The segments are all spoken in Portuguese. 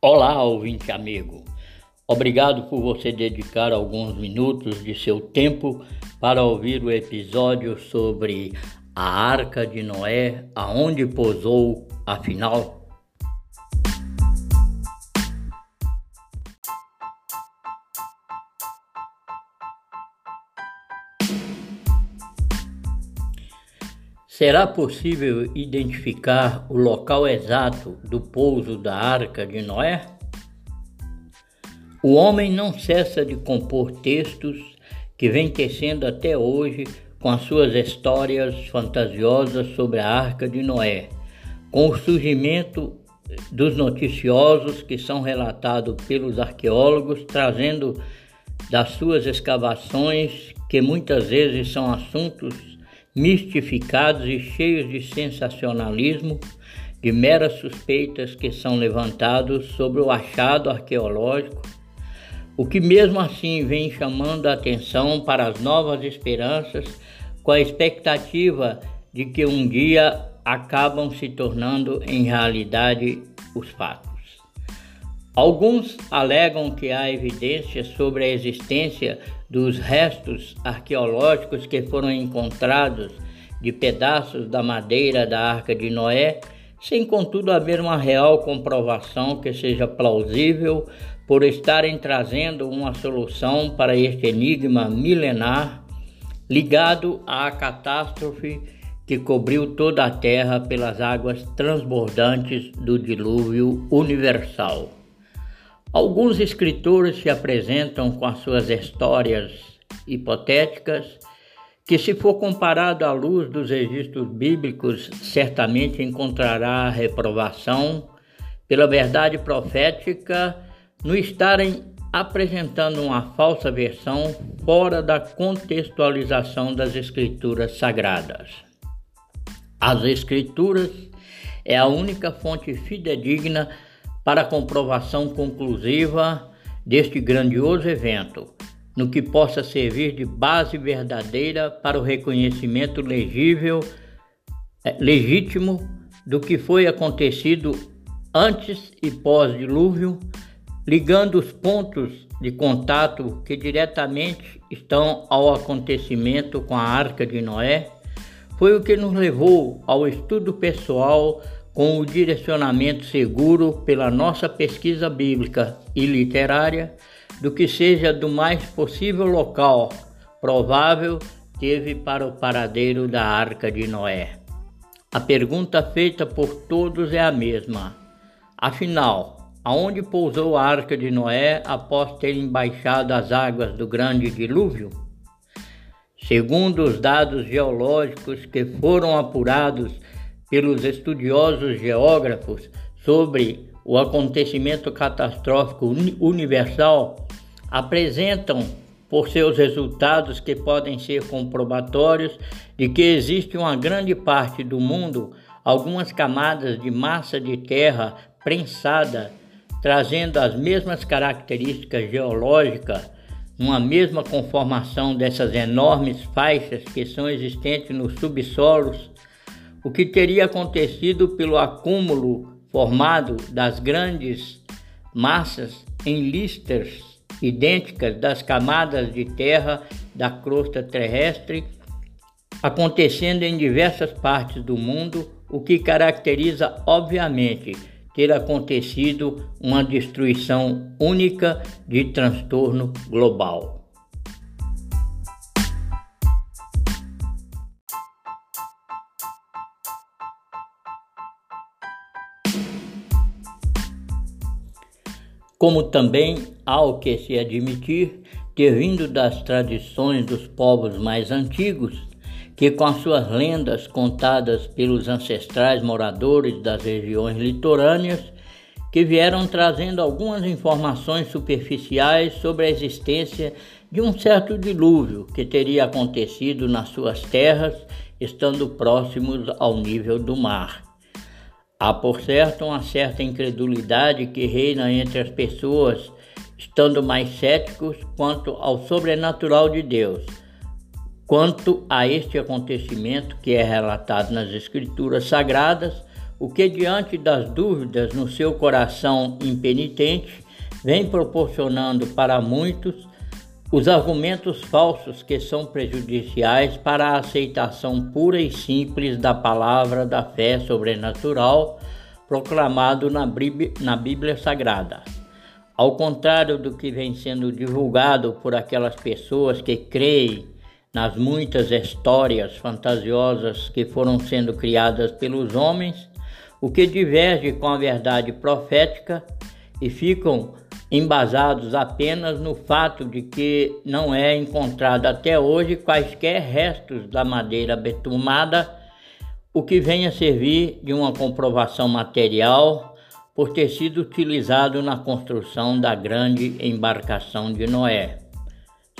Olá, ouvinte amigo. Obrigado por você dedicar alguns minutos de seu tempo para ouvir o episódio sobre a Arca de Noé, aonde pousou, afinal. Será possível identificar o local exato do pouso da arca de Noé? O homem não cessa de compor textos que vem tecendo até hoje com as suas histórias fantasiosas sobre a arca de Noé, com o surgimento dos noticiosos que são relatados pelos arqueólogos, trazendo das suas escavações, que muitas vezes são assuntos mistificados e cheios de sensacionalismo, de meras suspeitas que são levantados sobre o achado arqueológico, o que mesmo assim vem chamando a atenção para as novas esperanças, com a expectativa de que um dia acabam se tornando em realidade os fatos. Alguns alegam que há evidências sobre a existência dos restos arqueológicos que foram encontrados de pedaços da madeira da Arca de Noé, sem contudo haver uma real comprovação que seja plausível por estarem trazendo uma solução para este enigma milenar ligado à catástrofe que cobriu toda a Terra pelas águas transbordantes do dilúvio universal. Alguns escritores se apresentam com as suas histórias hipotéticas, que, se for comparado à luz dos registros bíblicos, certamente encontrará reprovação pela verdade profética no estarem apresentando uma falsa versão fora da contextualização das escrituras sagradas. As escrituras é a única fonte fidedigna para a comprovação conclusiva deste grandioso evento, no que possa servir de base verdadeira para o reconhecimento legível, eh, legítimo do que foi acontecido antes e pós-dilúvio, ligando os pontos de contato que diretamente estão ao acontecimento com a Arca de Noé, foi o que nos levou ao estudo pessoal com o direcionamento seguro pela nossa pesquisa bíblica e literária do que seja do mais possível local provável teve para o paradeiro da Arca de Noé. A pergunta feita por todos é a mesma. Afinal, aonde pousou a Arca de Noé após terem baixado as águas do grande dilúvio? Segundo os dados geológicos que foram apurados pelos estudiosos geógrafos sobre o acontecimento catastrófico universal apresentam por seus resultados que podem ser comprobatórios de que existe uma grande parte do mundo algumas camadas de massa de terra prensada trazendo as mesmas características geológicas uma mesma conformação dessas enormes faixas que são existentes nos subsolos o que teria acontecido pelo acúmulo formado das grandes massas em listas idênticas das camadas de terra da crosta terrestre, acontecendo em diversas partes do mundo, o que caracteriza, obviamente, ter acontecido uma destruição única de transtorno global. Como também há o que se admitir ter vindo das tradições dos povos mais antigos, que com as suas lendas contadas pelos ancestrais moradores das regiões litorâneas, que vieram trazendo algumas informações superficiais sobre a existência de um certo dilúvio que teria acontecido nas suas terras, estando próximos ao nível do mar. Há, por certo, uma certa incredulidade que reina entre as pessoas, estando mais céticos quanto ao sobrenatural de Deus. Quanto a este acontecimento que é relatado nas Escrituras Sagradas, o que, diante das dúvidas no seu coração impenitente, vem proporcionando para muitos os argumentos falsos que são prejudiciais para a aceitação pura e simples da palavra da fé sobrenatural proclamado na Bíblia, na Bíblia Sagrada. Ao contrário do que vem sendo divulgado por aquelas pessoas que creem nas muitas histórias fantasiosas que foram sendo criadas pelos homens, o que diverge com a verdade profética e ficam embasados apenas no fato de que não é encontrado até hoje quaisquer restos da madeira betumada, o que vem a servir de uma comprovação material por ter sido utilizado na construção da grande embarcação de Noé.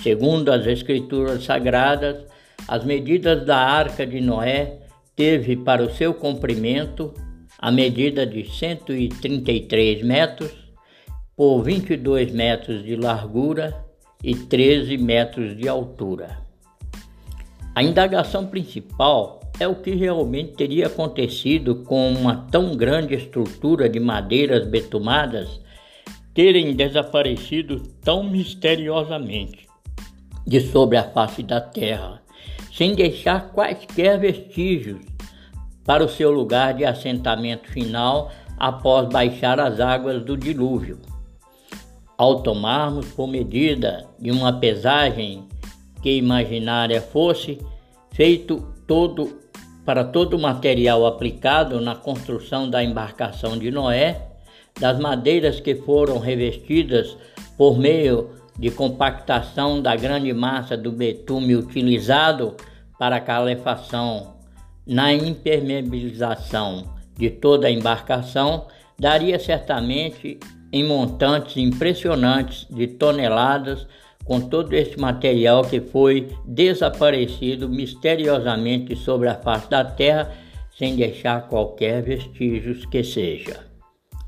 Segundo as Escrituras Sagradas, as medidas da arca de Noé teve para o seu comprimento a medida de 133 metros por 22 metros de largura e 13 metros de altura. A indagação principal é o que realmente teria acontecido com uma tão grande estrutura de madeiras betumadas terem desaparecido tão misteriosamente de sobre a face da terra, sem deixar quaisquer vestígios para o seu lugar de assentamento final após baixar as águas do dilúvio. Ao tomarmos por medida de uma pesagem que imaginária fosse, feito todo para todo o material aplicado na construção da embarcação de Noé, das madeiras que foram revestidas por meio de compactação da grande massa do betume utilizado para a calefação na impermeabilização de toda a embarcação, daria certamente em montantes impressionantes de toneladas com todo este material que foi desaparecido misteriosamente sobre a face da terra, sem deixar qualquer vestígios que seja.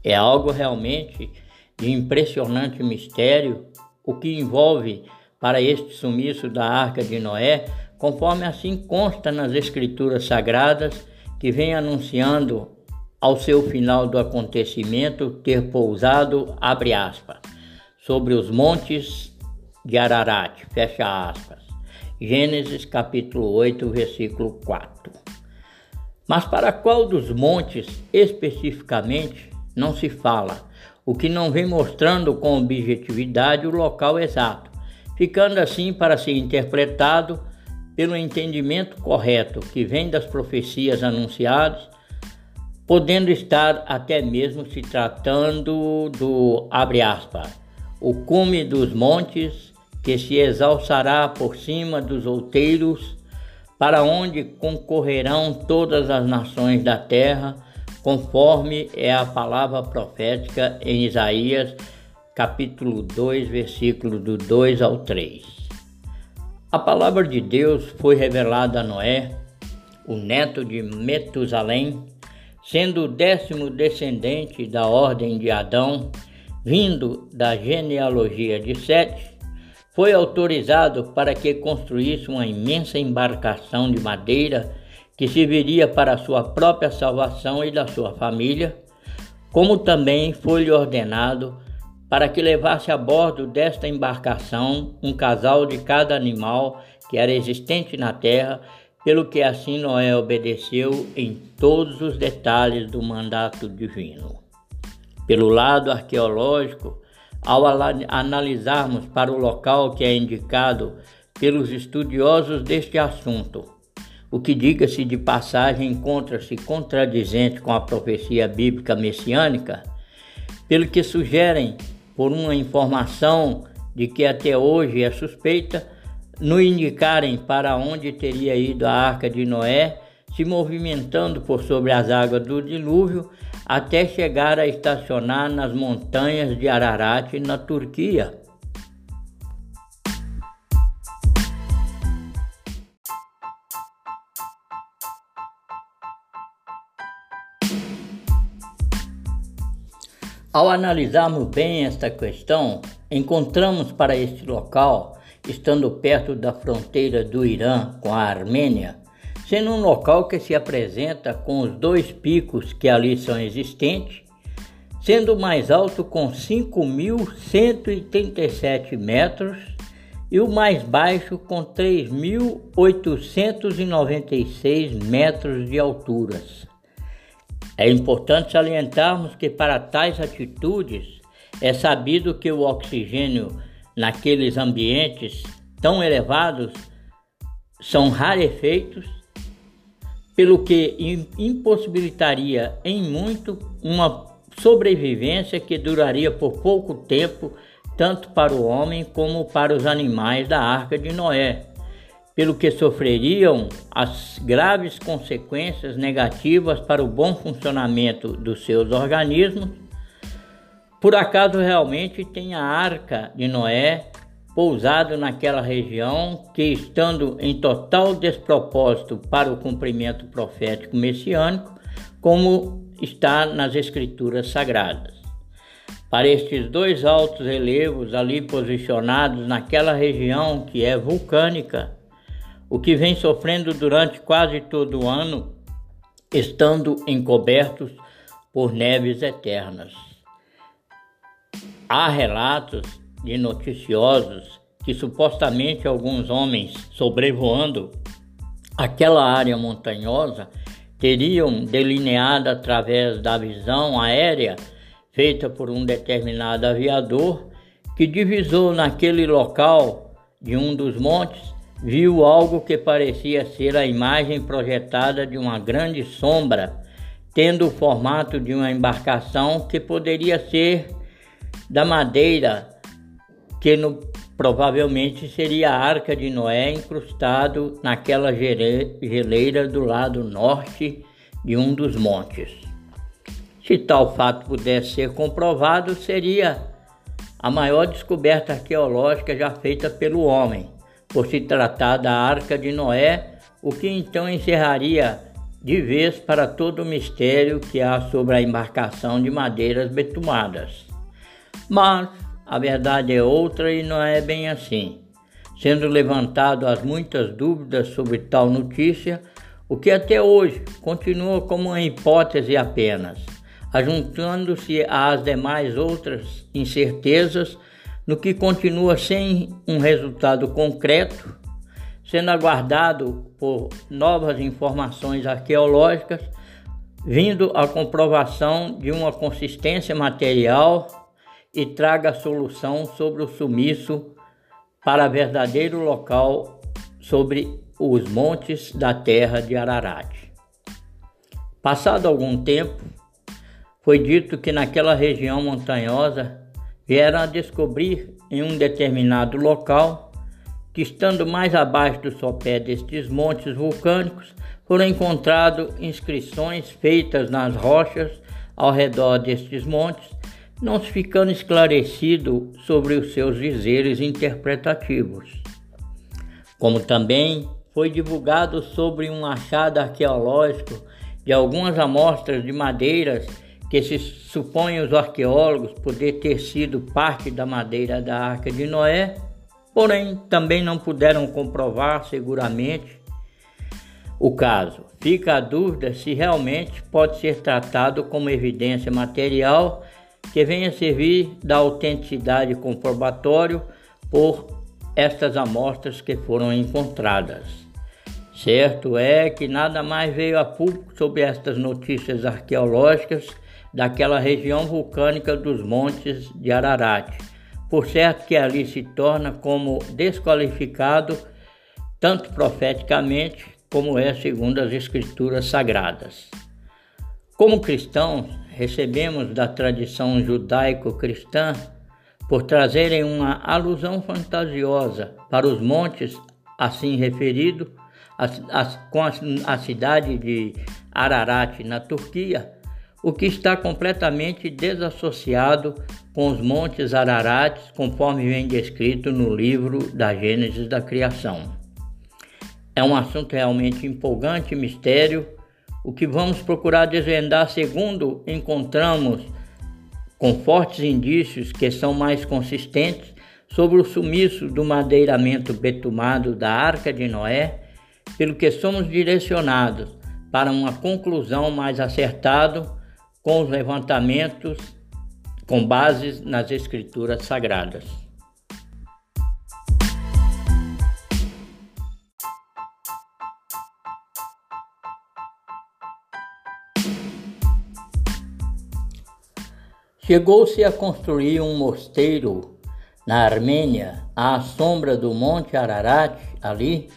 É algo realmente de impressionante mistério o que envolve para este sumiço da arca de Noé, conforme assim consta nas escrituras sagradas que vem anunciando ao seu final do acontecimento ter pousado, abre aspas, sobre os montes de Ararat, fecha aspas. Gênesis capítulo 8, versículo 4. Mas para qual dos montes especificamente não se fala, o que não vem mostrando com objetividade o local exato, ficando assim para ser interpretado pelo entendimento correto que vem das profecias anunciadas, podendo estar até mesmo se tratando do abre aspas, o cume dos montes que se exalçará por cima dos outeiros, para onde concorrerão todas as nações da terra, conforme é a palavra profética em Isaías, capítulo 2, versículo do 2 ao 3. A palavra de Deus foi revelada a Noé, o neto de Metusalém, sendo o décimo descendente da ordem de Adão, vindo da genealogia de Sete, foi autorizado para que construísse uma imensa embarcação de madeira que serviria para sua própria salvação e da sua família, como também foi-lhe ordenado para que levasse a bordo desta embarcação um casal de cada animal que era existente na terra, pelo que assim Noé obedeceu em todos os detalhes do mandato divino. Pelo lado arqueológico, ao analisarmos para o local que é indicado pelos estudiosos deste assunto. O que, diga-se de passagem, encontra-se contradizente com a profecia bíblica messiânica, pelo que sugerem, por uma informação de que até hoje é suspeita, no indicarem para onde teria ido a arca de Noé, se movimentando por sobre as águas do dilúvio, até chegar a estacionar nas montanhas de Ararat, na Turquia. Ao analisarmos bem esta questão, encontramos para este local, estando perto da fronteira do Irã com a Armênia, sendo um local que se apresenta com os dois picos que ali são existentes, sendo o mais alto com 5.137 metros e o mais baixo com 3.896 metros de alturas. É importante salientarmos que para tais atitudes é sabido que o oxigênio naqueles ambientes tão elevados são rarefeitos, pelo que impossibilitaria em muito uma sobrevivência que duraria por pouco tempo, tanto para o homem como para os animais da arca de Noé, pelo que sofreriam as graves consequências negativas para o bom funcionamento dos seus organismos. Por acaso realmente tem a arca de Noé pousado naquela região que, estando em total despropósito para o cumprimento profético messiânico, como está nas Escrituras Sagradas. Para estes dois altos relevos ali posicionados naquela região que é vulcânica, o que vem sofrendo durante quase todo o ano, estando encobertos por neves eternas. Há relatos de noticiosos que supostamente alguns homens sobrevoando aquela área montanhosa teriam delineado através da visão aérea feita por um determinado aviador que divisou naquele local de um dos montes, viu algo que parecia ser a imagem projetada de uma grande sombra, tendo o formato de uma embarcação que poderia ser da madeira que no, provavelmente seria a arca de Noé incrustado naquela geleira do lado norte de um dos montes. Se tal fato pudesse ser comprovado, seria a maior descoberta arqueológica já feita pelo homem, por se tratar da arca de Noé, o que então encerraria de vez para todo o mistério que há sobre a embarcação de madeiras betumadas. Mas a verdade é outra e não é bem assim. Sendo levantado as muitas dúvidas sobre tal notícia, o que até hoje continua como uma hipótese apenas, ajuntando-se às demais outras incertezas, no que continua sem um resultado concreto, sendo aguardado por novas informações arqueológicas, vindo a comprovação de uma consistência material e traga solução sobre o sumiço para verdadeiro local sobre os montes da terra de Ararat. Passado algum tempo, foi dito que naquela região montanhosa vieram a descobrir em um determinado local que, estando mais abaixo do sopé destes montes vulcânicos, foram encontradas inscrições feitas nas rochas ao redor destes montes não se ficando esclarecido sobre os seus dizeres interpretativos. Como também foi divulgado sobre um achado arqueológico de algumas amostras de madeiras que se supõem os arqueólogos poder ter sido parte da madeira da Arca de Noé, porém também não puderam comprovar seguramente o caso. Fica a dúvida se realmente pode ser tratado como evidência material que venha servir da autenticidade comprobatório por estas amostras que foram encontradas. Certo é que nada mais veio a público sobre estas notícias arqueológicas daquela região vulcânica dos montes de Ararat, por certo que ali se torna como desqualificado tanto profeticamente como é segundo as escrituras sagradas. Como cristãos, recebemos da tradição judaico-cristã por trazerem uma alusão fantasiosa para os montes assim referido, a, a, com a, a cidade de Ararat, na Turquia, o que está completamente desassociado com os montes Ararat, conforme vem descrito no livro da Gênesis da Criação. É um assunto realmente empolgante, mistério, o que vamos procurar desvendar segundo encontramos com fortes indícios que são mais consistentes sobre o sumiço do madeiramento betumado da Arca de Noé, pelo que somos direcionados para uma conclusão mais acertada com os levantamentos com bases nas escrituras sagradas. Chegou-se a construir um mosteiro na Armênia, à sombra do Monte Ararat, ali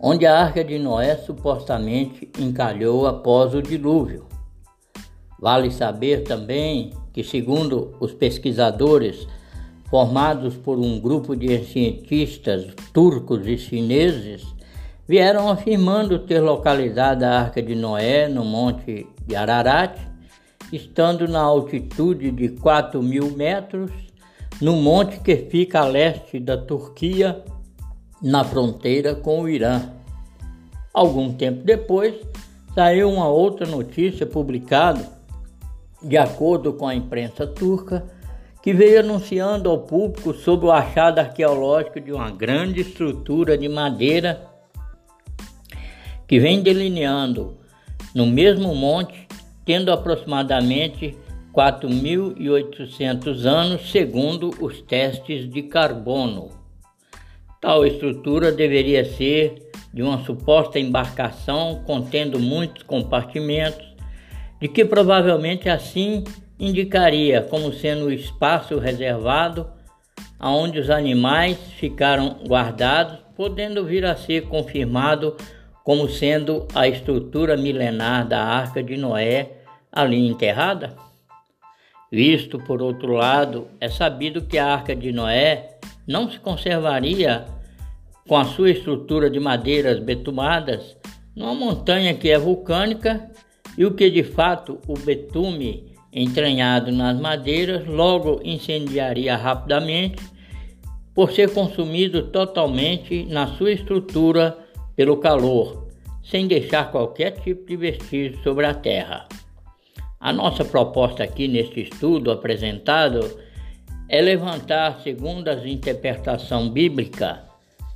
onde a arca de Noé supostamente encalhou após o dilúvio. Vale saber também que, segundo os pesquisadores formados por um grupo de cientistas turcos e chineses, vieram afirmando ter localizado a arca de Noé no Monte de Ararat estando na altitude de 4 mil metros, no monte que fica a leste da Turquia, na fronteira com o Irã. Algum tempo depois, saiu uma outra notícia publicada, de acordo com a imprensa turca, que veio anunciando ao público sobre o achado arqueológico de uma grande estrutura de madeira que vem delineando no mesmo monte tendo aproximadamente 4.800 anos, segundo os testes de carbono. Tal estrutura deveria ser de uma suposta embarcação contendo muitos compartimentos, de que provavelmente assim indicaria como sendo o espaço reservado aonde os animais ficaram guardados, podendo vir a ser confirmado como sendo a estrutura milenar da Arca de Noé ali enterrada? Visto por outro lado, é sabido que a Arca de Noé não se conservaria com a sua estrutura de madeiras betumadas numa montanha que é vulcânica e o que de fato o betume entranhado nas madeiras logo incendiaria rapidamente por ser consumido totalmente na sua estrutura pelo calor, sem deixar qualquer tipo de vestígio sobre a terra. A nossa proposta aqui neste estudo apresentado é levantar, segundo a interpretação bíblica,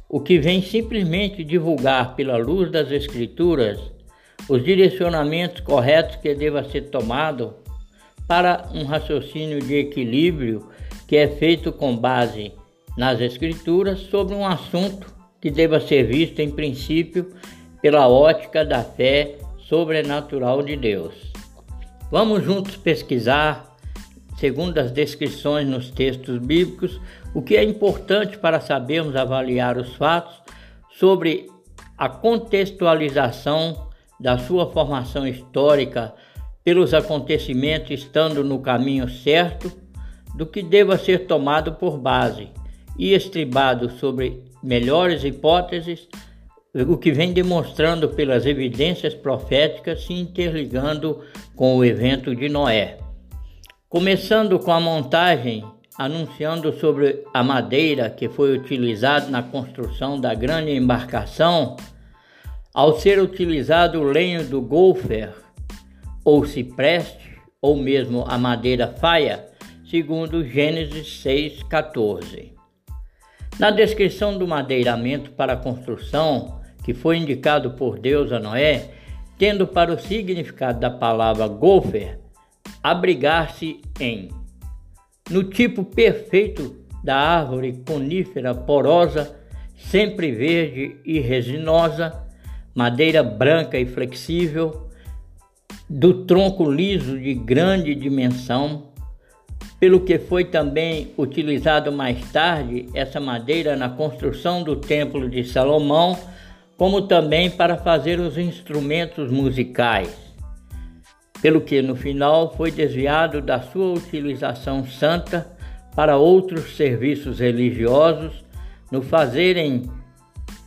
o que vem simplesmente divulgar pela luz das Escrituras os direcionamentos corretos que deva ser tomado para um raciocínio de equilíbrio que é feito com base nas Escrituras sobre um assunto que deva ser visto em princípio pela ótica da fé sobrenatural de Deus. Vamos juntos pesquisar, segundo as descrições nos textos bíblicos, o que é importante para sabermos avaliar os fatos sobre a contextualização da sua formação histórica pelos acontecimentos estando no caminho certo do que deva ser tomado por base e estribado sobre melhores hipóteses, o que vem demonstrando pelas evidências proféticas se interligando com o evento de Noé. Começando com a montagem, anunciando sobre a madeira que foi utilizada na construção da grande embarcação, ao ser utilizado o lenho do golfer, ou cipreste, ou mesmo a madeira faia, segundo Gênesis 6,14. Na descrição do madeiramento para a construção, que foi indicado por Deus a Noé, tendo para o significado da palavra golfer, abrigar-se em. No tipo perfeito da árvore conífera porosa, sempre verde e resinosa, madeira branca e flexível, do tronco liso de grande dimensão, pelo que foi também utilizado mais tarde essa madeira na construção do Templo de Salomão, como também para fazer os instrumentos musicais, pelo que no final foi desviado da sua utilização santa para outros serviços religiosos, no fazerem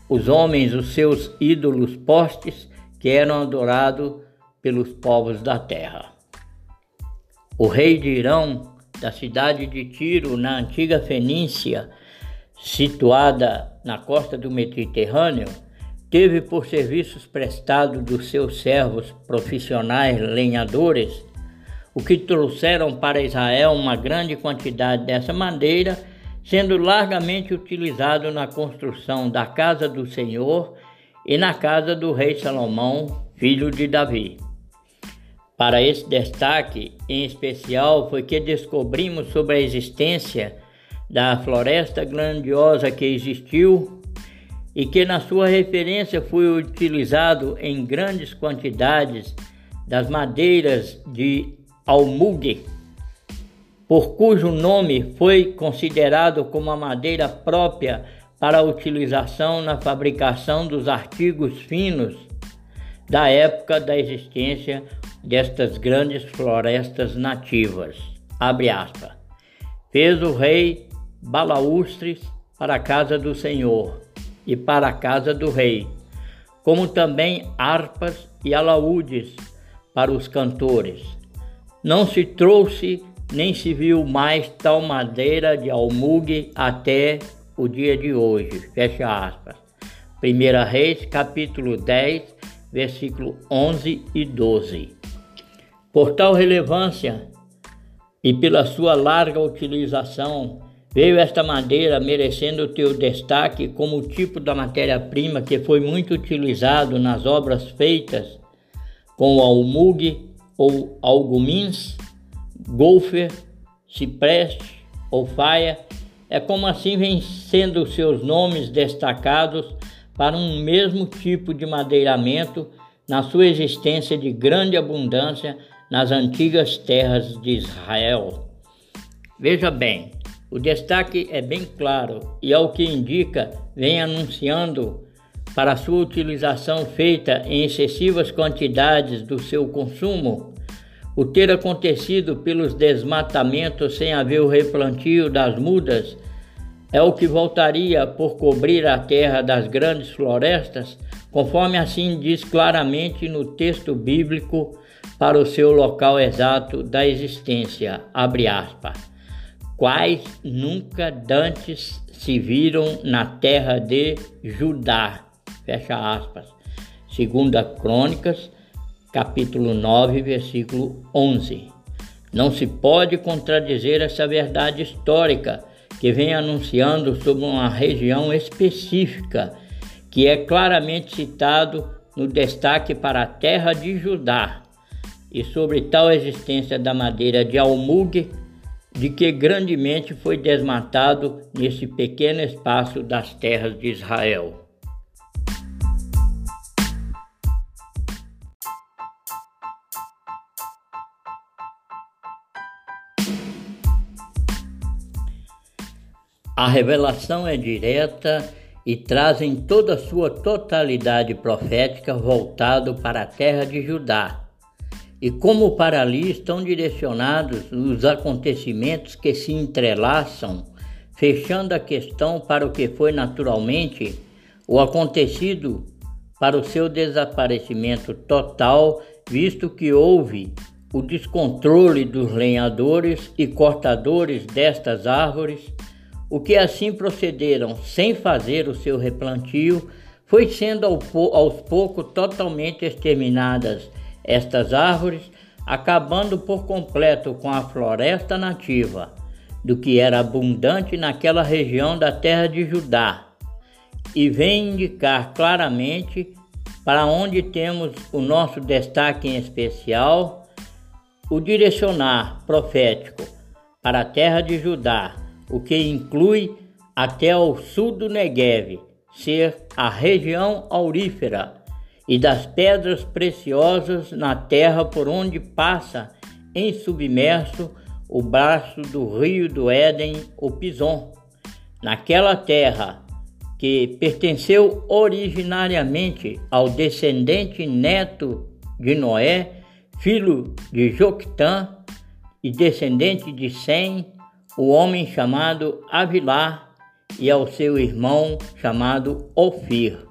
os homens os seus ídolos postes que eram adorados pelos povos da terra. O rei de Irão da cidade de Tiro, na antiga Fenícia, situada na costa do Mediterrâneo, teve por serviços prestados dos seus servos profissionais lenhadores, o que trouxeram para Israel uma grande quantidade dessa madeira, sendo largamente utilizado na construção da casa do Senhor e na casa do rei Salomão, filho de Davi. Para esse destaque em especial foi que descobrimos sobre a existência da floresta grandiosa que existiu e que na sua referência foi utilizado em grandes quantidades das madeiras de almugue, por cujo nome foi considerado como a madeira própria para a utilização na fabricação dos artigos finos da época da existência destas grandes florestas nativas. Abre aspas. Fez o rei balaústres para a casa do Senhor e para a casa do rei, como também harpas e alaúdes para os cantores. Não se trouxe nem se viu mais tal madeira de almugue até o dia de hoje. Fecha aspas. 1 Reis, capítulo 10, versículo 11 e 12. Por tal relevância e pela sua larga utilização, veio esta madeira merecendo o teu destaque como tipo da matéria-prima que foi muito utilizado nas obras feitas com o almugue ou algumins, golfer, cipreste ou faia, é como assim vem sendo seus nomes destacados para um mesmo tipo de madeiramento na sua existência de grande abundância nas antigas terras de Israel. Veja bem, o destaque é bem claro e, ao que indica, vem anunciando para sua utilização feita em excessivas quantidades do seu consumo, o ter acontecido pelos desmatamentos sem haver o replantio das mudas é o que voltaria por cobrir a terra das grandes florestas, conforme assim diz claramente no texto bíblico para o seu local exato da existência. Abre aspas. Quais nunca dantes se viram na terra de Judá. Fecha aspas. Segunda Crônicas, capítulo 9, versículo 11. Não se pode contradizer essa verdade histórica que vem anunciando sobre uma região específica, que é claramente citado no destaque para a terra de Judá, e sobre tal existência da madeira de almugue, de que grandemente foi desmatado nesse pequeno espaço das terras de Israel. A revelação é direta e traz em toda a sua totalidade profética voltado para a terra de Judá. E como para ali estão direcionados os acontecimentos que se entrelaçam, fechando a questão para o que foi naturalmente o acontecido para o seu desaparecimento total, visto que houve o descontrole dos lenhadores e cortadores destas árvores o que assim procederam sem fazer o seu replantio, foi sendo aos poucos totalmente exterminadas estas árvores, acabando por completo com a floresta nativa, do que era abundante naquela região da terra de Judá, e vem indicar claramente para onde temos o nosso destaque em especial, o direcionar profético para a terra de Judá, o que inclui até o sul do Negev, ser a região aurífera e das pedras preciosas na terra por onde passa em submerso o braço do rio do Éden, o Pison. Naquela terra que pertenceu originariamente ao descendente neto de Noé, filho de Joctã e descendente de Sem, o homem chamado Avilá e ao seu irmão chamado Ofir.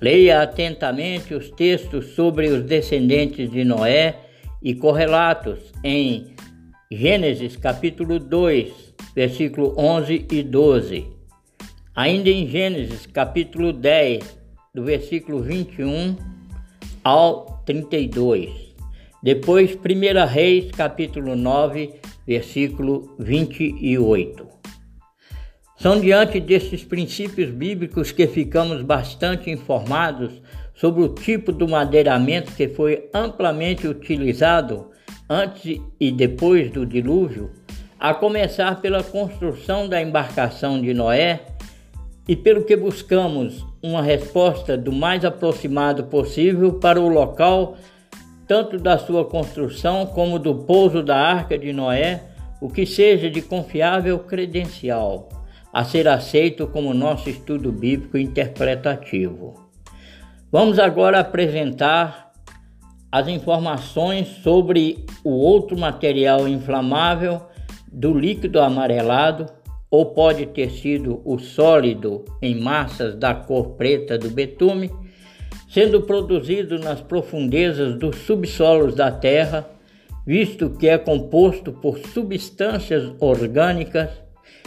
Leia atentamente os textos sobre os descendentes de Noé e correlatos em Gênesis capítulo 2, versículo 11 e 12. Ainda em Gênesis capítulo 10, do versículo 21 ao 32. Depois, 1 Reis capítulo 9, versículo 28. São diante desses princípios bíblicos que ficamos bastante informados sobre o tipo do madeiramento que foi amplamente utilizado antes e depois do dilúvio, a começar pela construção da embarcação de Noé e pelo que buscamos uma resposta do mais aproximado possível para o local, tanto da sua construção como do pouso da arca de Noé, o que seja de confiável credencial, a ser aceito como nosso estudo bíblico interpretativo. Vamos agora apresentar as informações sobre o outro material inflamável do líquido amarelado ou pode ter sido o sólido em massas da cor preta do betume, sendo produzido nas profundezas dos subsolos da Terra, visto que é composto por substâncias orgânicas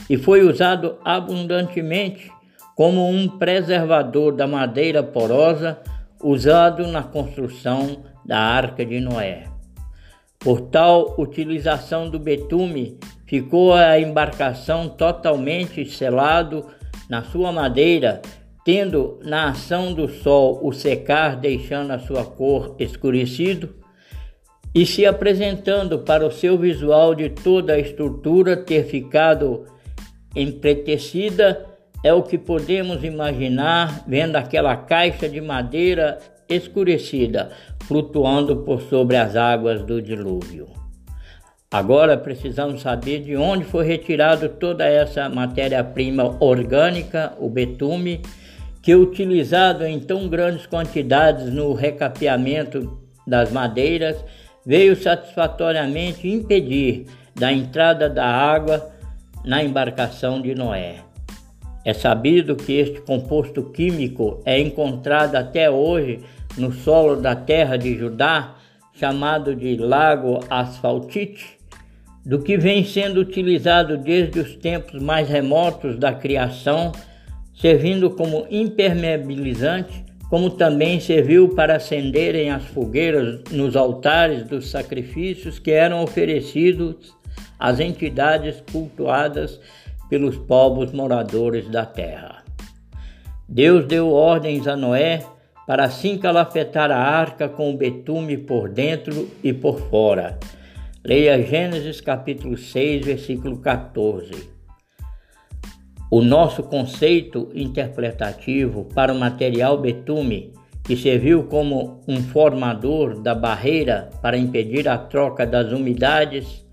e foi usado abundantemente como um preservador da madeira porosa usado na construção da Arca de Noé. Por tal utilização do betume, ficou a embarcação totalmente selado na sua madeira, tendo na ação do sol o secar, deixando a sua cor escurecido, e se apresentando para o seu visual de toda a estrutura ter ficado empretecida, é o que podemos imaginar vendo aquela caixa de madeira escurecida flutuando por sobre as águas do dilúvio. Agora precisamos saber de onde foi retirado toda essa matéria-prima orgânica, o betume, que utilizado em tão grandes quantidades no recapeamento das madeiras, veio satisfatoriamente impedir da entrada da água na embarcação de Noé. É sabido que este composto químico é encontrado até hoje no solo da terra de Judá, chamado de Lago Asfaltite, do que vem sendo utilizado desde os tempos mais remotos da criação, servindo como impermeabilizante, como também serviu para acenderem as fogueiras nos altares dos sacrifícios que eram oferecidos às entidades cultuadas pelos povos moradores da terra. Deus deu ordens a Noé para assim calafetar a arca com o betume por dentro e por fora. Leia Gênesis capítulo 6, versículo 14. O nosso conceito interpretativo para o material betume, que serviu como um formador da barreira para impedir a troca das umidades,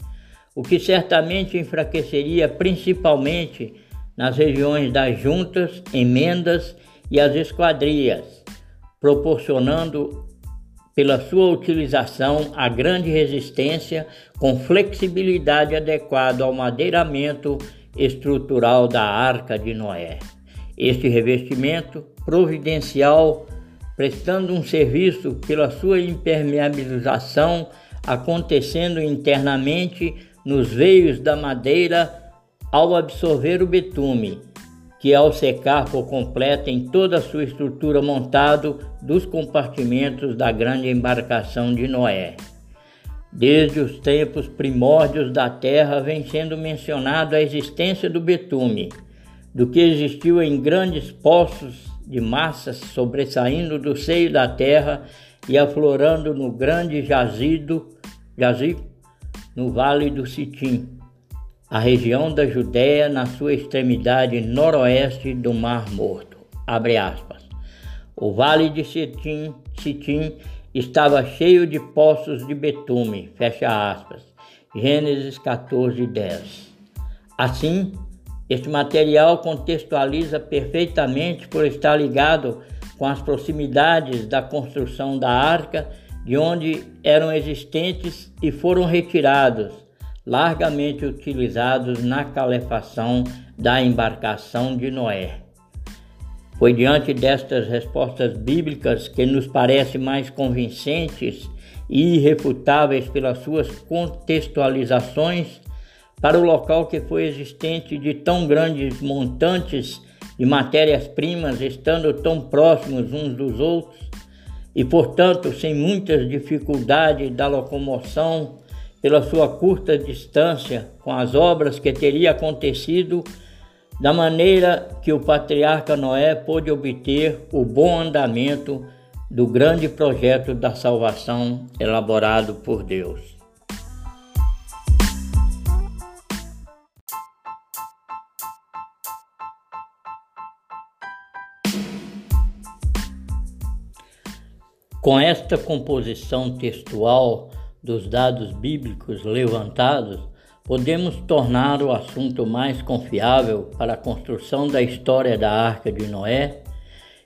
o que certamente enfraqueceria principalmente nas regiões das juntas, emendas e as esquadrias, proporcionando pela sua utilização a grande resistência com flexibilidade adequada ao madeiramento estrutural da Arca de Noé. Este revestimento providencial, prestando um serviço pela sua impermeabilização, acontecendo internamente nos veios da madeira ao absorver o betume, que ao secar por completo em toda a sua estrutura montado dos compartimentos da grande embarcação de Noé. Desde os tempos primórdios da terra vem sendo mencionado a existência do betume, do que existiu em grandes poços de massas sobressaindo do seio da terra e aflorando no grande jazido, jazigo no vale do Sitim, a região da Judéia na sua extremidade noroeste do Mar Morto. O vale de Sitim, Sitim estava cheio de poços de betume. Fecha aspas. Gênesis 14, 10. Assim, este material contextualiza perfeitamente por estar ligado com as proximidades da construção da arca, de onde eram existentes e foram retirados largamente utilizados na calefação da embarcação de Noé. Foi diante destas respostas bíblicas que nos parecem mais convincentes e irrefutáveis pelas suas contextualizações para o local que foi existente de tão grandes montantes de matérias-primas estando tão próximos uns dos outros e, portanto, sem muitas dificuldades da locomoção pela sua curta distância com as obras que teria acontecido da maneira que o patriarca Noé pôde obter o bom andamento do grande projeto da salvação elaborado por Deus. Com esta composição textual dos dados bíblicos levantados, podemos tornar o assunto mais confiável para a construção da história da Arca de Noé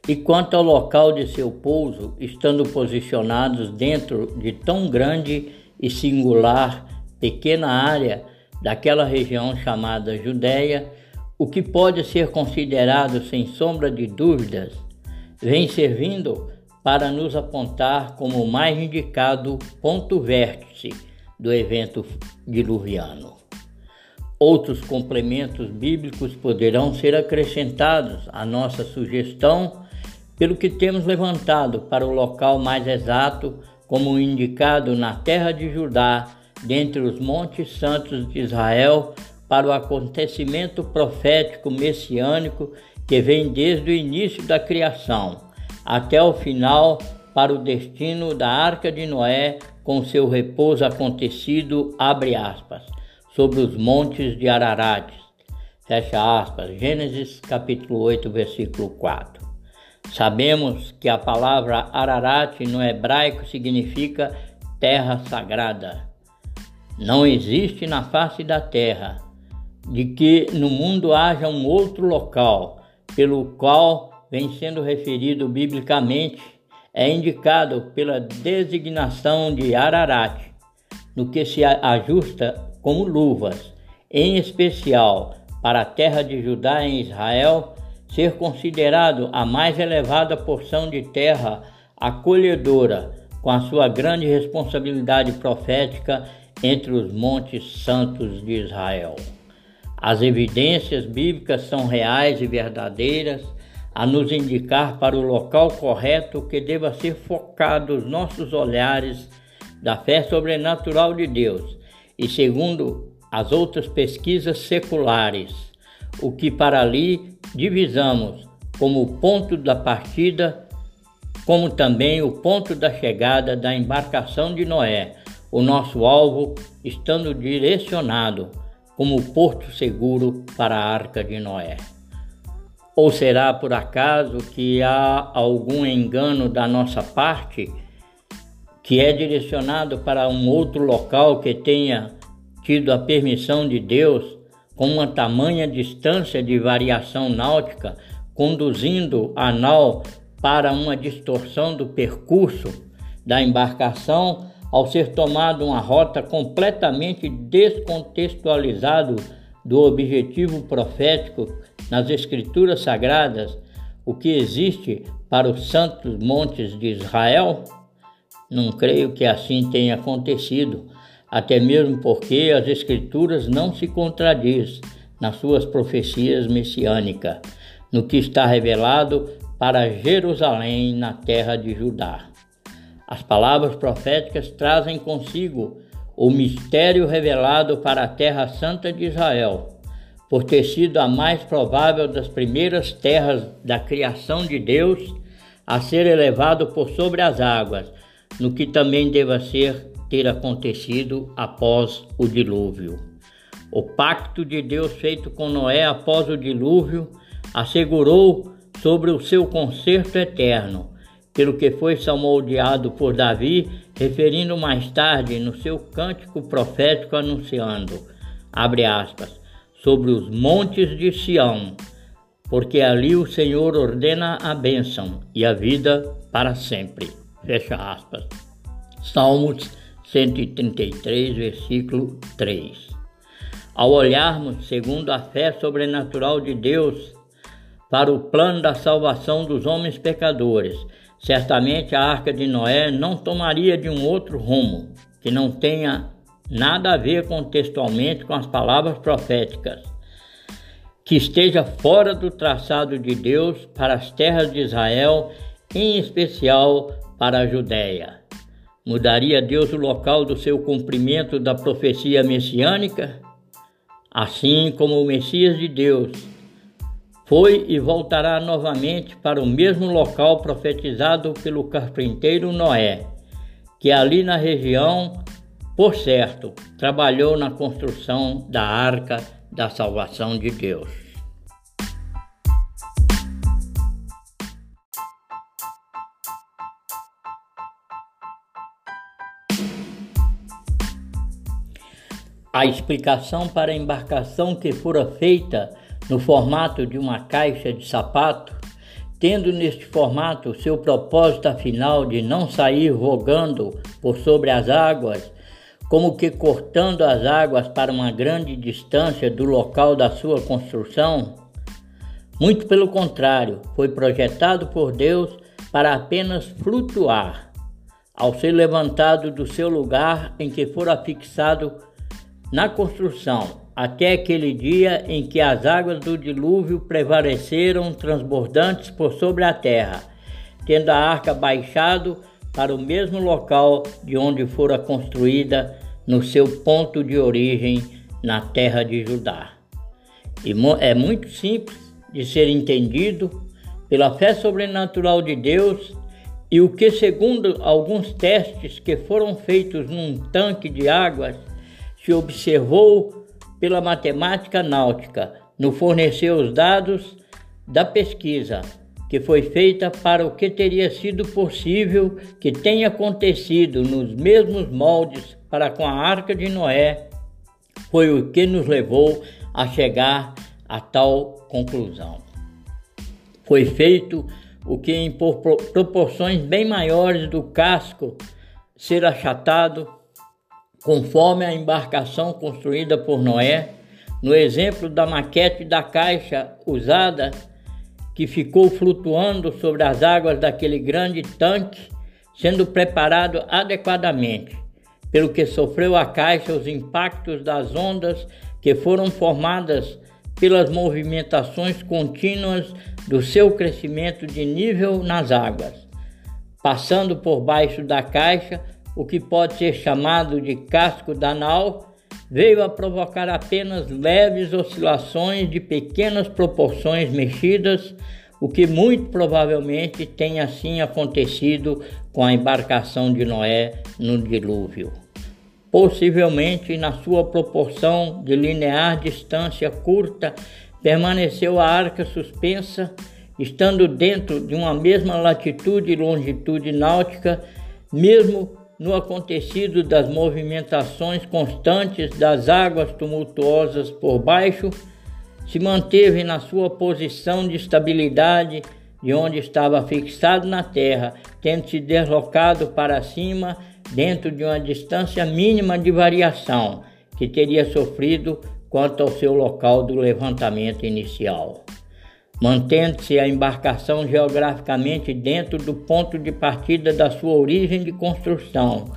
e quanto ao local de seu pouso, estando posicionados dentro de tão grande e singular pequena área daquela região chamada Judéia, o que pode ser considerado sem sombra de dúvidas, vem servindo para nos apontar como o mais indicado ponto vértice do evento diluviano. Outros complementos bíblicos poderão ser acrescentados à nossa sugestão, pelo que temos levantado para o local mais exato, como indicado na terra de Judá, dentre os montes santos de Israel, para o acontecimento profético messiânico que vem desde o início da criação até o final para o destino da Arca de Noé com seu repouso acontecido, abre aspas, sobre os montes de Ararat. Fecha aspas. Gênesis capítulo 8, versículo 4. Sabemos que a palavra Ararat no hebraico significa terra sagrada. Não existe na face da terra de que no mundo haja um outro local pelo qual vem sendo referido biblicamente é indicado pela designação de Ararat, no que se ajusta como luvas, em especial para a terra de Judá em Israel, ser considerado a mais elevada porção de terra acolhedora, com a sua grande responsabilidade profética entre os montes santos de Israel. As evidências bíblicas são reais e verdadeiras a nos indicar para o local correto que deva ser focado os nossos olhares da fé sobrenatural de Deus e segundo as outras pesquisas seculares, o que para ali divisamos como ponto da partida, como também o ponto da chegada da embarcação de Noé, o nosso alvo estando direcionado como porto seguro para a arca de Noé. Ou será por acaso que há algum engano da nossa parte que é direcionado para um outro local que tenha tido a permissão de Deus com uma tamanha distância de variação náutica, conduzindo a nau para uma distorção do percurso da embarcação ao ser tomado uma rota completamente descontextualizado do objetivo profético nas Escrituras Sagradas o que existe para os santos montes de Israel? Não creio que assim tenha acontecido, até mesmo porque as Escrituras não se contradiz nas suas profecias messiânicas, no que está revelado para Jerusalém na terra de Judá. As palavras proféticas trazem consigo o mistério revelado para a terra santa de Israel por ter sido a mais provável das primeiras terras da criação de Deus a ser elevado por sobre as águas, no que também deva ser ter acontecido após o dilúvio. O pacto de Deus feito com Noé após o dilúvio assegurou sobre o seu conserto eterno, pelo que foi salmodiado por Davi, referindo mais tarde no seu cântico profético anunciando, abre aspas, sobre os montes de Sião, porque ali o Senhor ordena a bênção e a vida para sempre. Fecha aspas. Salmos 133, versículo 3. Ao olharmos, segundo a fé sobrenatural de Deus, para o plano da salvação dos homens pecadores, certamente a arca de Noé não tomaria de um outro rumo que não tenha nada a ver contextualmente com as palavras proféticas, que esteja fora do traçado de Deus para as terras de Israel, em especial para a Judéia. Mudaria Deus o local do seu cumprimento da profecia messiânica? Assim como o Messias de Deus foi e voltará novamente para o mesmo local profetizado pelo carpinteiro Noé, que ali na região, por certo, trabalhou na construção da arca da salvação de Deus. A explicação para a embarcação que fora feita no formato de uma caixa de sapato, tendo neste formato seu propósito afinal de não sair vogando por sobre as águas, como que cortando as águas para uma grande distância do local da sua construção? Muito pelo contrário, foi projetado por Deus para apenas flutuar, ao ser levantado do seu lugar em que fora fixado na construção, até aquele dia em que as águas do dilúvio prevaleceram transbordantes por sobre a terra, tendo a arca baixado para o mesmo local de onde fora construída no seu ponto de origem na terra de Judá. E é muito simples de ser entendido pela fé sobrenatural de Deus e o que, segundo alguns testes que foram feitos num tanque de águas, se observou pela matemática náutica no fornecer os dados da pesquisa que foi feita para o que teria sido possível que tenha acontecido nos mesmos moldes para com a Arca de Noé, foi o que nos levou a chegar a tal conclusão. Foi feito o que em proporções bem maiores do casco ser achatado conforme a embarcação construída por Noé, no exemplo da maquete da caixa usada que ficou flutuando sobre as águas daquele grande tanque, sendo preparado adequadamente, pelo que sofreu a caixa os impactos das ondas que foram formadas pelas movimentações contínuas do seu crescimento de nível nas águas, passando por baixo da caixa o que pode ser chamado de casco da nau, veio a provocar apenas leves oscilações de pequenas proporções mexidas, o que muito provavelmente tenha assim acontecido com a embarcação de Noé no dilúvio. Possivelmente, na sua proporção de linear distância curta, permaneceu a arca suspensa, estando dentro de uma mesma latitude e longitude náutica, mesmo no acontecido das movimentações constantes das águas tumultuosas por baixo, se manteve na sua posição de estabilidade de onde estava fixado na terra, tendo se deslocado para cima dentro de uma distância mínima de variação que teria sofrido quanto ao seu local do levantamento inicial mantendo-se a embarcação geograficamente dentro do ponto de partida da sua origem de construção,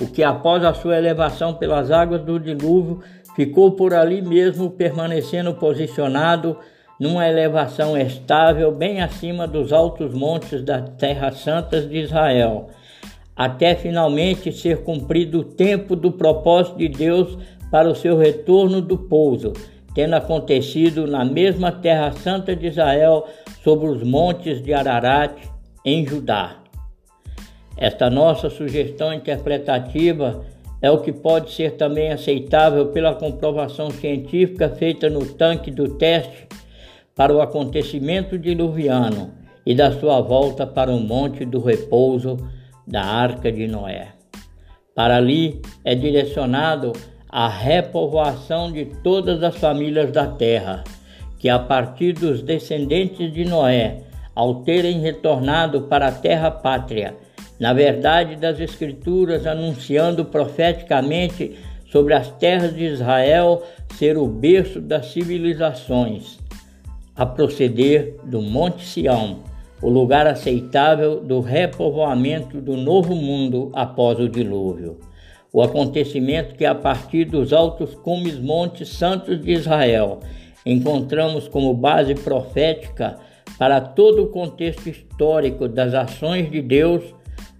o que após a sua elevação pelas águas do dilúvio ficou por ali mesmo permanecendo posicionado numa elevação estável bem acima dos altos montes das terras santas de Israel, até finalmente ser cumprido o tempo do propósito de Deus para o seu retorno do pouso tendo acontecido na mesma terra santa de Israel, sobre os montes de Ararat, em Judá. Esta nossa sugestão interpretativa é o que pode ser também aceitável pela comprovação científica feita no tanque do teste para o acontecimento diluviano e da sua volta para o monte do repouso da arca de Noé. Para ali é direcionado a repovoação de todas as famílias da terra, que a partir dos descendentes de Noé, ao terem retornado para a terra pátria, na verdade das Escrituras anunciando profeticamente sobre as terras de Israel ser o berço das civilizações, a proceder do Monte Sião, o lugar aceitável do repovoamento do novo mundo após o dilúvio o acontecimento que, a partir dos altos cumes montes santos de Israel, encontramos como base profética para todo o contexto histórico das ações de Deus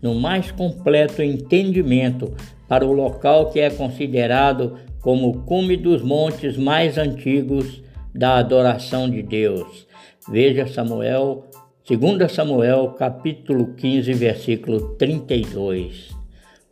no mais completo entendimento para o local que é considerado como o cume dos montes mais antigos da adoração de Deus, Veja Samuel, 2 Samuel, capítulo 15, versículo 32.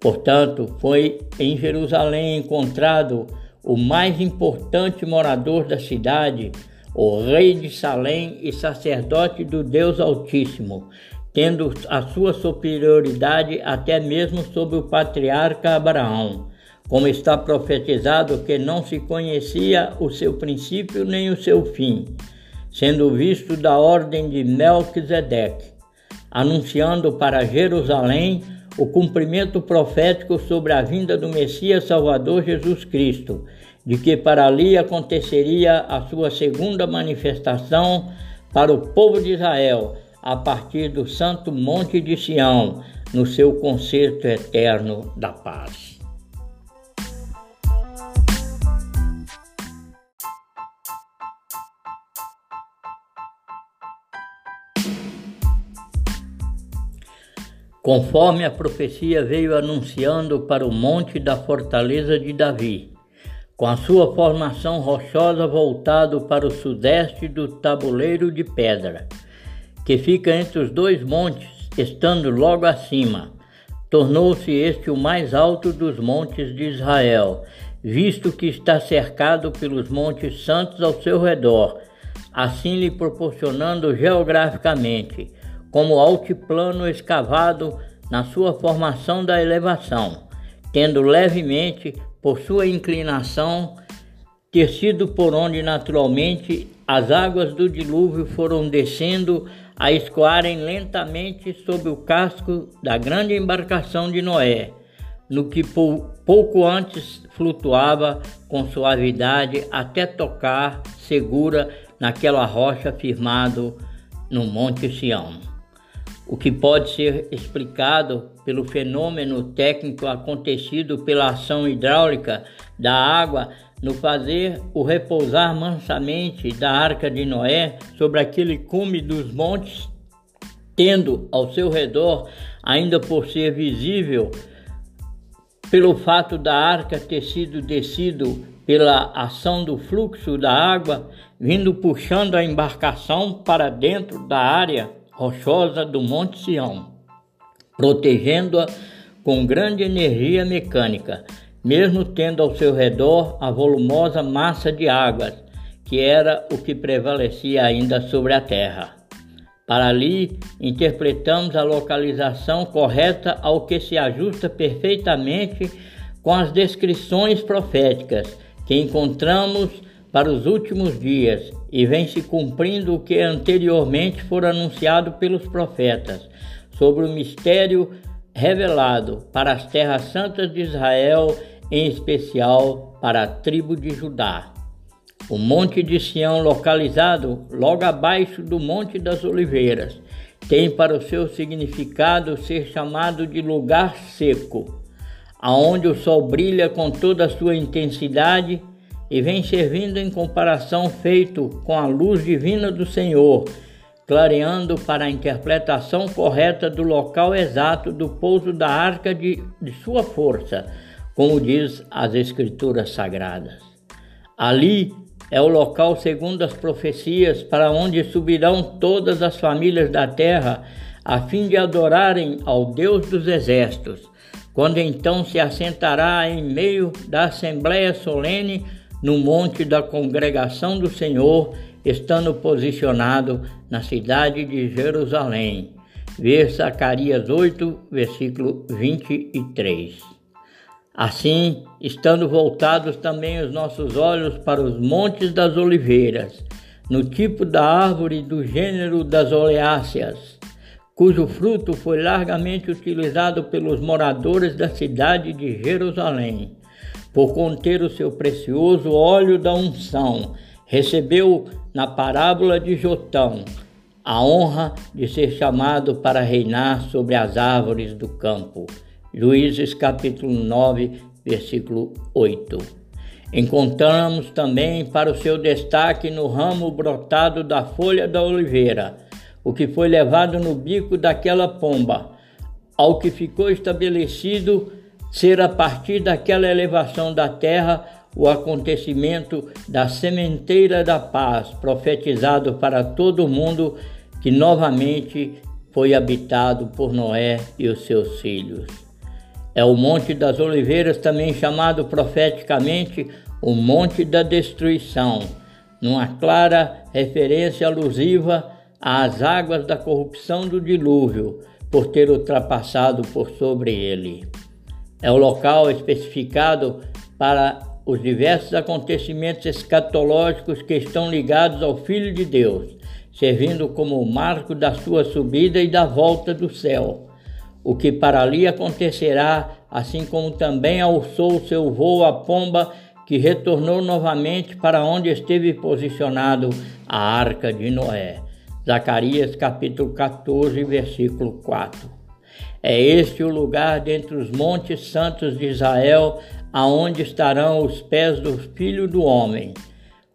Portanto, foi em Jerusalém encontrado o mais importante morador da cidade, o rei de Salém e sacerdote do Deus Altíssimo, tendo a sua superioridade até mesmo sobre o patriarca Abraão, como está profetizado que não se conhecia o seu princípio nem o seu fim, sendo visto da ordem de Melquisedeque, anunciando para Jerusalém o cumprimento profético sobre a vinda do Messias Salvador Jesus Cristo, de que para ali aconteceria a sua segunda manifestação para o povo de Israel a partir do santo monte de Sião, no seu concerto eterno da paz. Conforme a profecia veio anunciando para o monte da fortaleza de Davi, com a sua formação rochosa voltado para o sudeste do tabuleiro de pedra que fica entre os dois montes, estando logo acima. Tornou-se este o mais alto dos montes de Israel, visto que está cercado pelos montes santos ao seu redor, assim lhe proporcionando geograficamente, como altiplano escavado na sua formação da elevação, tendo levemente, por sua inclinação, ter sido por onde naturalmente as águas do dilúvio foram descendo a escoarem lentamente sob o casco da grande embarcação de Noé, no que pouco antes flutuava com suavidade até tocar segura naquela rocha firmado no Monte Sião. O que pode ser explicado pelo fenômeno técnico acontecido pela ação hidráulica da água no fazer o repousar mansamente da arca de Noé sobre aquele cume dos montes, tendo ao seu redor, ainda por ser visível, pelo fato da arca ter sido descido pela ação do fluxo da água, vindo puxando a embarcação para dentro da área rochosa do Monte Sião, protegendo-a com grande energia mecânica mesmo tendo ao seu redor a volumosa massa de águas, que era o que prevalecia ainda sobre a terra. Para ali, interpretamos a localização correta ao que se ajusta perfeitamente com as descrições proféticas que encontramos para os últimos dias e vem se cumprindo o que anteriormente fora anunciado pelos profetas sobre o mistério revelado para as terras santas de Israel em especial para a tribo de Judá. O Monte de Sião, localizado logo abaixo do Monte das Oliveiras, tem para o seu significado ser chamado de lugar seco, aonde o sol brilha com toda a sua intensidade e vem servindo em comparação feito com a luz divina do Senhor, clareando para a interpretação correta do local exato do pouso da arca de, de sua força como diz as Escrituras Sagradas. Ali é o local, segundo as profecias, para onde subirão todas as famílias da terra, a fim de adorarem ao Deus dos exércitos, quando então se assentará em meio da Assembleia Solene no monte da congregação do Senhor, estando posicionado na cidade de Jerusalém. Ver Zacarias 8, versículo 23. Assim, estando voltados também os nossos olhos para os montes das oliveiras, no tipo da árvore do gênero das oleáceas, cujo fruto foi largamente utilizado pelos moradores da cidade de Jerusalém, por conter o seu precioso óleo da unção, recebeu na parábola de Jotão a honra de ser chamado para reinar sobre as árvores do campo. Juízes capítulo 9, versículo 8. Encontramos também para o seu destaque no ramo brotado da folha da oliveira, o que foi levado no bico daquela pomba, ao que ficou estabelecido ser a partir daquela elevação da terra o acontecimento da sementeira da paz, profetizado para todo o mundo, que novamente foi habitado por Noé e os seus filhos. É o Monte das Oliveiras, também chamado profeticamente o Monte da Destruição, numa clara referência alusiva às águas da corrupção do dilúvio, por ter ultrapassado por sobre ele. É o local especificado para os diversos acontecimentos escatológicos que estão ligados ao Filho de Deus, servindo como marco da sua subida e da volta do céu. O que para ali acontecerá, assim como também alçou seu voo a pomba que retornou novamente para onde esteve posicionado a arca de Noé. Zacarias capítulo 14, versículo 4. É este o lugar dentre os montes santos de Israel aonde estarão os pés do Filho do Homem.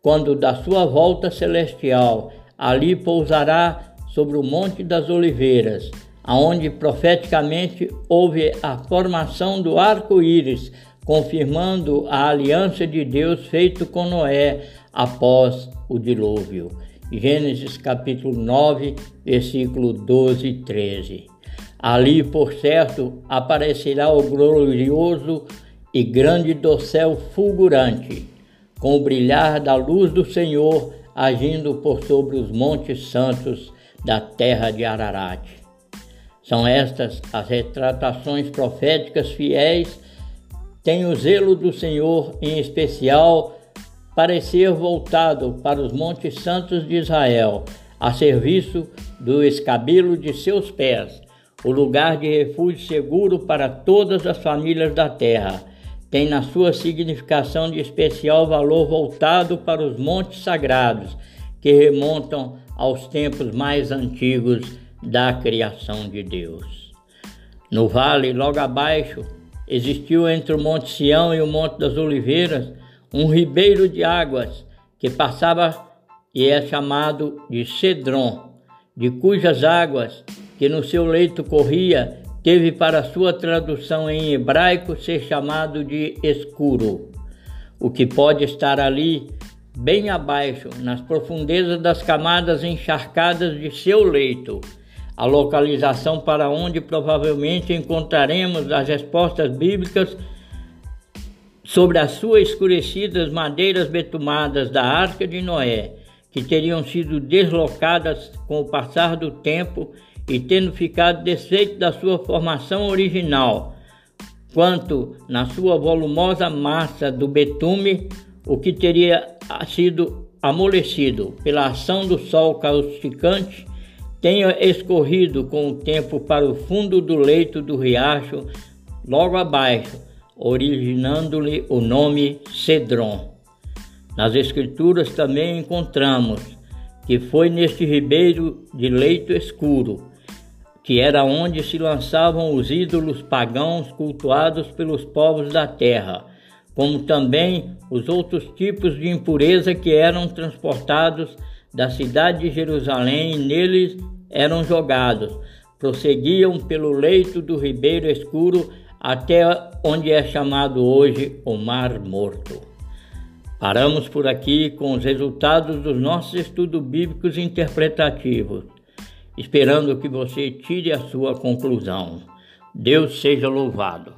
Quando da sua volta celestial, ali pousará sobre o Monte das Oliveiras, aonde profeticamente houve a formação do arco-íris, confirmando a aliança de Deus feito com Noé após o dilúvio. Gênesis capítulo 9, versículo 12 e 13. Ali, por certo, aparecerá o glorioso e grande dossel fulgurante, com o brilhar da luz do Senhor agindo por sobre os montes santos da terra de Ararat. São estas as retratações proféticas fiéis, tem o zelo do Senhor em especial parecer voltado para os montes santos de Israel, a serviço do escabelo de seus pés, o lugar de refúgio seguro para todas as famílias da terra tem na sua significação de especial valor voltado para os montes sagrados, que remontam aos tempos mais antigos da criação de Deus. No vale, logo abaixo, existiu entre o Monte Sião e o Monte das Oliveiras um ribeiro de águas que passava e é chamado de Cedron, de cujas águas que no seu leito corria teve para sua tradução em hebraico ser chamado de escuro, o que pode estar ali bem abaixo, nas profundezas das camadas encharcadas de seu leito, a localização para onde provavelmente encontraremos as respostas bíblicas sobre as suas escurecidas madeiras betumadas da arca de Noé, que teriam sido deslocadas com o passar do tempo e tendo ficado desfeito da sua formação original, quanto na sua volumosa massa do betume, o que teria sido amolecido pela ação do sol causticante, tenha escorrido com o tempo para o fundo do leito do riacho, logo abaixo, originando-lhe o nome Cedron. Nas Escrituras também encontramos que foi neste ribeiro de leito escuro que era onde se lançavam os ídolos pagãos cultuados pelos povos da terra, como também os outros tipos de impureza que eram transportados da cidade de Jerusalém e neles eram jogados. Prosseguiam pelo leito do ribeiro escuro até onde é chamado hoje o Mar Morto. Paramos por aqui com os resultados dos nossos estudos bíblicos interpretativos esperando que você tire a sua conclusão. Deus seja louvado.